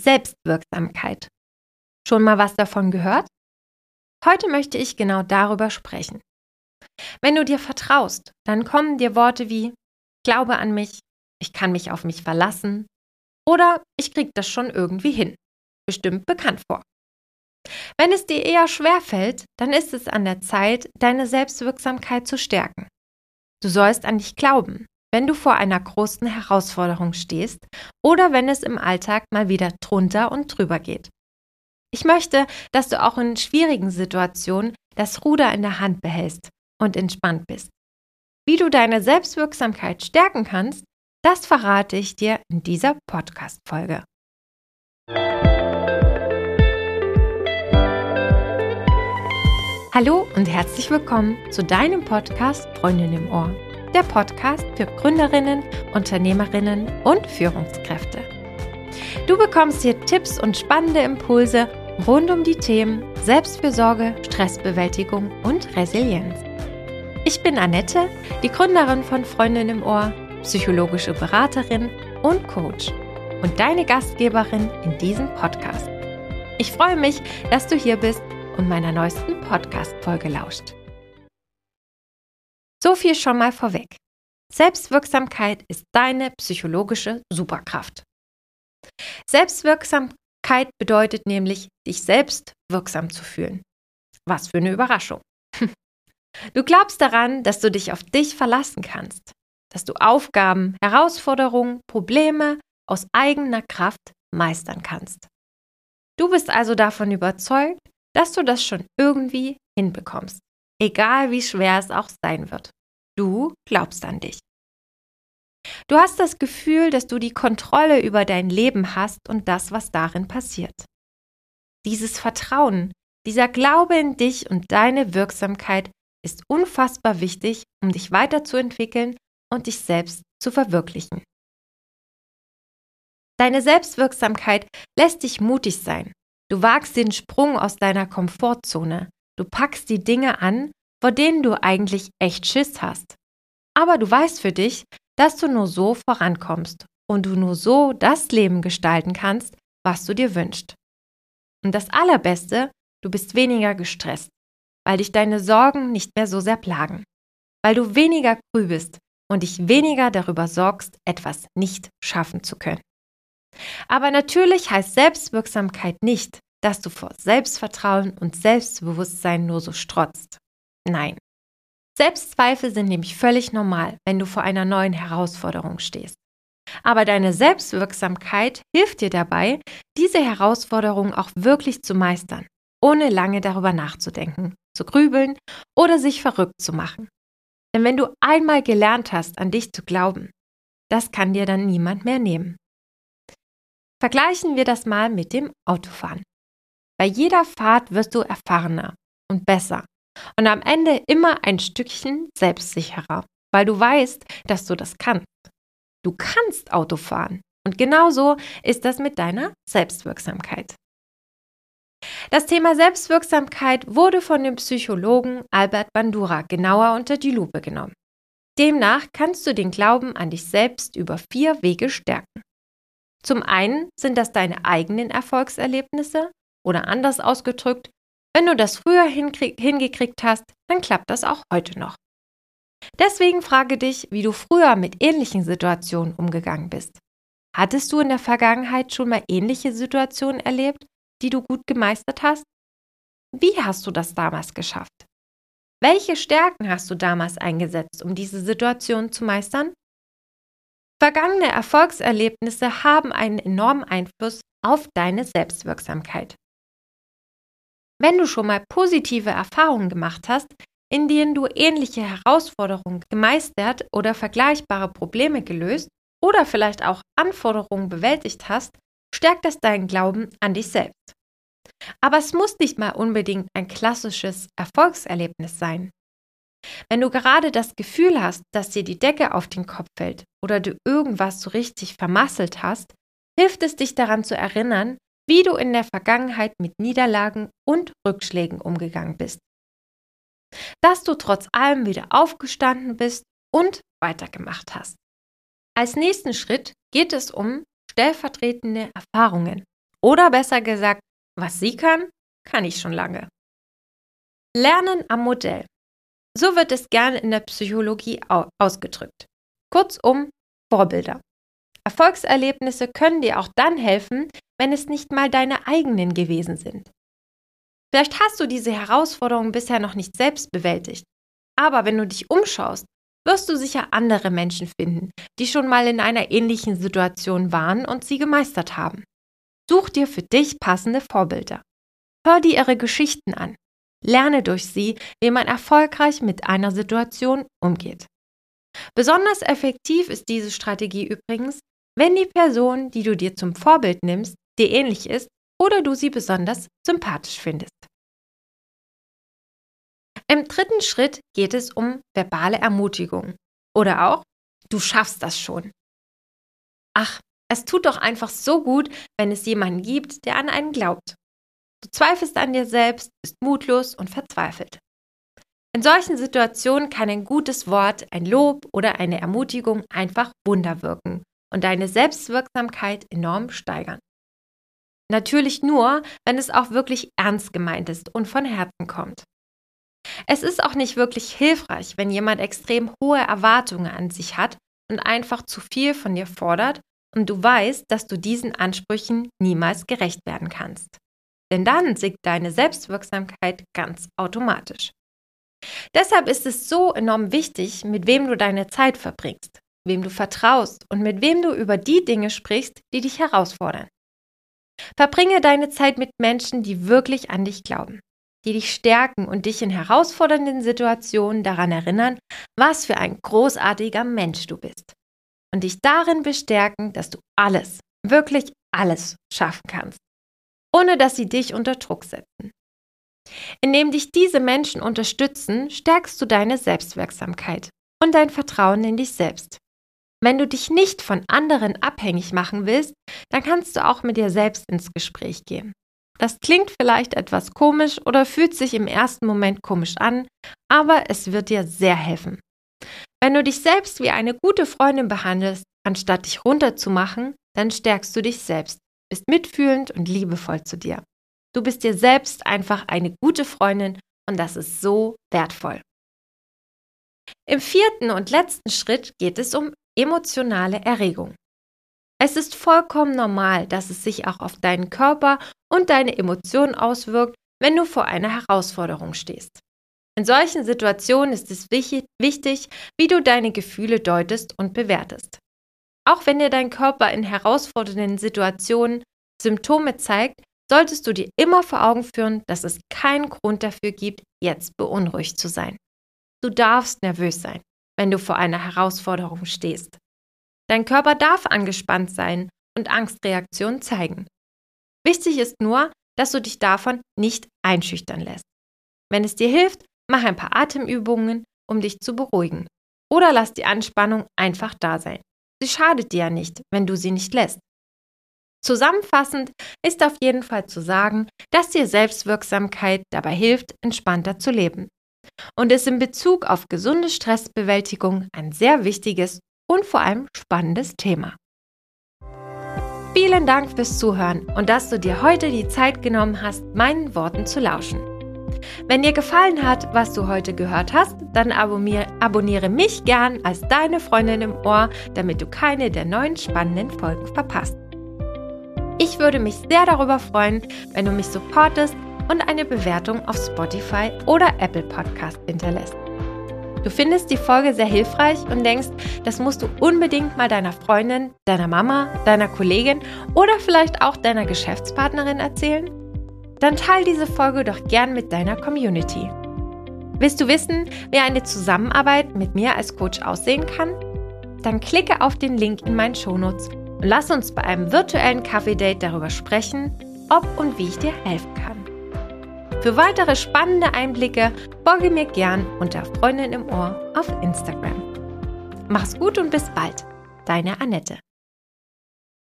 Selbstwirksamkeit. Schon mal was davon gehört? Heute möchte ich genau darüber sprechen. Wenn du dir vertraust, dann kommen dir Worte wie Glaube an mich, ich kann mich auf mich verlassen oder ich krieg das schon irgendwie hin. Bestimmt bekannt vor. Wenn es dir eher schwer fällt, dann ist es an der Zeit, deine Selbstwirksamkeit zu stärken. Du sollst an dich glauben, wenn du vor einer großen Herausforderung stehst oder wenn es im Alltag mal wieder drunter und drüber geht. Ich möchte, dass du auch in schwierigen Situationen das Ruder in der Hand behältst und entspannt bist. Wie du deine Selbstwirksamkeit stärken kannst, das verrate ich dir in dieser Podcast-Folge. Hallo und herzlich willkommen zu deinem Podcast Freundin im Ohr. Der Podcast für Gründerinnen, Unternehmerinnen und Führungskräfte. Du bekommst hier Tipps und spannende Impulse rund um die Themen Selbstfürsorge, Stressbewältigung und Resilienz. Ich bin Annette, die Gründerin von Freundin im Ohr, psychologische Beraterin und Coach und deine Gastgeberin in diesem Podcast. Ich freue mich, dass du hier bist und meiner neuesten Podcast-Folge lauscht. So viel schon mal vorweg. Selbstwirksamkeit ist deine psychologische Superkraft. Selbstwirksamkeit bedeutet nämlich, dich selbst wirksam zu fühlen. Was für eine Überraschung. Du glaubst daran, dass du dich auf dich verlassen kannst, dass du Aufgaben, Herausforderungen, Probleme aus eigener Kraft meistern kannst. Du bist also davon überzeugt, dass du das schon irgendwie hinbekommst, egal wie schwer es auch sein wird. Du glaubst an dich. Du hast das Gefühl, dass du die Kontrolle über dein Leben hast und das, was darin passiert. Dieses Vertrauen, dieser Glaube in dich und deine Wirksamkeit ist unfassbar wichtig, um dich weiterzuentwickeln und dich selbst zu verwirklichen. Deine Selbstwirksamkeit lässt dich mutig sein, Du wagst den Sprung aus deiner Komfortzone. Du packst die Dinge an, vor denen du eigentlich echt Schiss hast. Aber du weißt für dich, dass du nur so vorankommst und du nur so das Leben gestalten kannst, was du dir wünschst. Und das Allerbeste, du bist weniger gestresst, weil dich deine Sorgen nicht mehr so sehr plagen, weil du weniger grübelst und dich weniger darüber sorgst, etwas nicht schaffen zu können. Aber natürlich heißt Selbstwirksamkeit nicht, dass du vor Selbstvertrauen und Selbstbewusstsein nur so strotzt. Nein. Selbstzweifel sind nämlich völlig normal, wenn du vor einer neuen Herausforderung stehst. Aber deine Selbstwirksamkeit hilft dir dabei, diese Herausforderung auch wirklich zu meistern, ohne lange darüber nachzudenken, zu grübeln oder sich verrückt zu machen. Denn wenn du einmal gelernt hast, an dich zu glauben, das kann dir dann niemand mehr nehmen. Vergleichen wir das mal mit dem Autofahren. Bei jeder Fahrt wirst du erfahrener und besser und am Ende immer ein Stückchen selbstsicherer, weil du weißt, dass du das kannst. Du kannst Auto fahren und genauso ist das mit deiner Selbstwirksamkeit. Das Thema Selbstwirksamkeit wurde von dem Psychologen Albert Bandura genauer unter die Lupe genommen. Demnach kannst du den Glauben an dich selbst über vier Wege stärken. Zum einen sind das deine eigenen Erfolgserlebnisse oder anders ausgedrückt, wenn du das früher hingekriegt hast, dann klappt das auch heute noch. Deswegen frage dich, wie du früher mit ähnlichen Situationen umgegangen bist. Hattest du in der Vergangenheit schon mal ähnliche Situationen erlebt, die du gut gemeistert hast? Wie hast du das damals geschafft? Welche Stärken hast du damals eingesetzt, um diese Situation zu meistern? Vergangene Erfolgserlebnisse haben einen enormen Einfluss auf deine Selbstwirksamkeit. Wenn du schon mal positive Erfahrungen gemacht hast, in denen du ähnliche Herausforderungen gemeistert oder vergleichbare Probleme gelöst oder vielleicht auch Anforderungen bewältigt hast, stärkt das deinen Glauben an dich selbst. Aber es muss nicht mal unbedingt ein klassisches Erfolgserlebnis sein. Wenn du gerade das Gefühl hast, dass dir die Decke auf den Kopf fällt oder du irgendwas so richtig vermasselt hast, hilft es dich daran zu erinnern, wie du in der Vergangenheit mit Niederlagen und Rückschlägen umgegangen bist. Dass du trotz allem wieder aufgestanden bist und weitergemacht hast. Als nächsten Schritt geht es um stellvertretende Erfahrungen, Oder besser gesagt, was sie kann, kann ich schon lange. Lernen am Modell. So wird es gerne in der Psychologie ausgedrückt. Kurzum, Vorbilder. Erfolgserlebnisse können dir auch dann helfen, wenn es nicht mal deine eigenen gewesen sind. Vielleicht hast du diese Herausforderung bisher noch nicht selbst bewältigt, aber wenn du dich umschaust, wirst du sicher andere Menschen finden, die schon mal in einer ähnlichen Situation waren und sie gemeistert haben. Such dir für dich passende Vorbilder. Hör dir ihre Geschichten an. Lerne durch sie, wie man erfolgreich mit einer Situation umgeht. Besonders effektiv ist diese Strategie übrigens, wenn die Person, die du dir zum Vorbild nimmst, dir ähnlich ist oder du sie besonders sympathisch findest. Im dritten Schritt geht es um verbale Ermutigung oder auch du schaffst das schon. Ach, es tut doch einfach so gut, wenn es jemanden gibt, der an einen glaubt. Du zweifelst an dir selbst, bist mutlos und verzweifelt. In solchen Situationen kann ein gutes Wort, ein Lob oder eine Ermutigung einfach Wunder wirken und deine Selbstwirksamkeit enorm steigern. Natürlich nur, wenn es auch wirklich ernst gemeint ist und von Herzen kommt. Es ist auch nicht wirklich hilfreich, wenn jemand extrem hohe Erwartungen an sich hat und einfach zu viel von dir fordert und du weißt, dass du diesen Ansprüchen niemals gerecht werden kannst. Denn dann sinkt deine Selbstwirksamkeit ganz automatisch. Deshalb ist es so enorm wichtig, mit wem du deine Zeit verbringst, wem du vertraust und mit wem du über die Dinge sprichst, die dich herausfordern. Verbringe deine Zeit mit Menschen, die wirklich an dich glauben, die dich stärken und dich in herausfordernden Situationen daran erinnern, was für ein großartiger Mensch du bist. Und dich darin bestärken, dass du alles, wirklich alles schaffen kannst, ohne dass sie dich unter Druck setzen. Indem dich diese Menschen unterstützen, stärkst du deine Selbstwirksamkeit und dein Vertrauen in dich selbst. Wenn du dich nicht von anderen abhängig machen willst, dann kannst du auch mit dir selbst ins Gespräch gehen. Das klingt vielleicht etwas komisch oder fühlt sich im ersten Moment komisch an, aber es wird dir sehr helfen. Wenn du dich selbst wie eine gute Freundin behandelst, anstatt dich runterzumachen, dann stärkst du dich selbst, bist mitfühlend und liebevoll zu dir. Du bist dir selbst einfach eine gute Freundin und das ist so wertvoll. Im vierten und letzten Schritt geht es um emotionale Erregung. Es ist vollkommen normal, dass es sich auch auf deinen Körper und deine Emotionen auswirkt, wenn du vor einer Herausforderung stehst. In solchen Situationen ist es wichtig, wie du deine Gefühle deutest und bewertest. Auch wenn dir dein Körper in herausfordernden Situationen Symptome zeigt, solltest du dir immer vor Augen führen, dass es keinen Grund dafür gibt, jetzt beunruhigt zu sein. Du darfst nervös sein wenn du vor einer Herausforderung stehst. Dein Körper darf angespannt sein und Angstreaktionen zeigen. Wichtig ist nur, dass du dich davon nicht einschüchtern lässt. Wenn es dir hilft, mach ein paar Atemübungen, um dich zu beruhigen. Oder lass die Anspannung einfach da sein. Sie schadet dir ja nicht, wenn du sie nicht lässt. Zusammenfassend ist auf jeden Fall zu sagen, dass dir Selbstwirksamkeit dabei hilft, entspannter zu leben und ist in Bezug auf gesunde Stressbewältigung ein sehr wichtiges und vor allem spannendes Thema. Vielen Dank fürs Zuhören und dass du dir heute die Zeit genommen hast, meinen Worten zu lauschen. Wenn dir gefallen hat, was du heute gehört hast, dann abonniere mich gern als deine Freundin im Ohr, damit du keine der neuen spannenden Folgen verpasst. Ich würde mich sehr darüber freuen, wenn du mich supportest und eine Bewertung auf Spotify oder Apple Podcast hinterlässt. Du findest die Folge sehr hilfreich und denkst, das musst du unbedingt mal deiner Freundin, deiner Mama, deiner Kollegin oder vielleicht auch deiner Geschäftspartnerin erzählen? Dann teile diese Folge doch gern mit deiner Community. Willst du wissen, wie eine Zusammenarbeit mit mir als Coach aussehen kann? Dann klicke auf den Link in meinen Shownotes und lass uns bei einem virtuellen Kaffee-Date darüber sprechen, ob und wie ich dir helfen kann. Für weitere spannende Einblicke folge mir gern unter Freundin im Ohr auf Instagram. Mach's gut und bis bald. Deine Annette.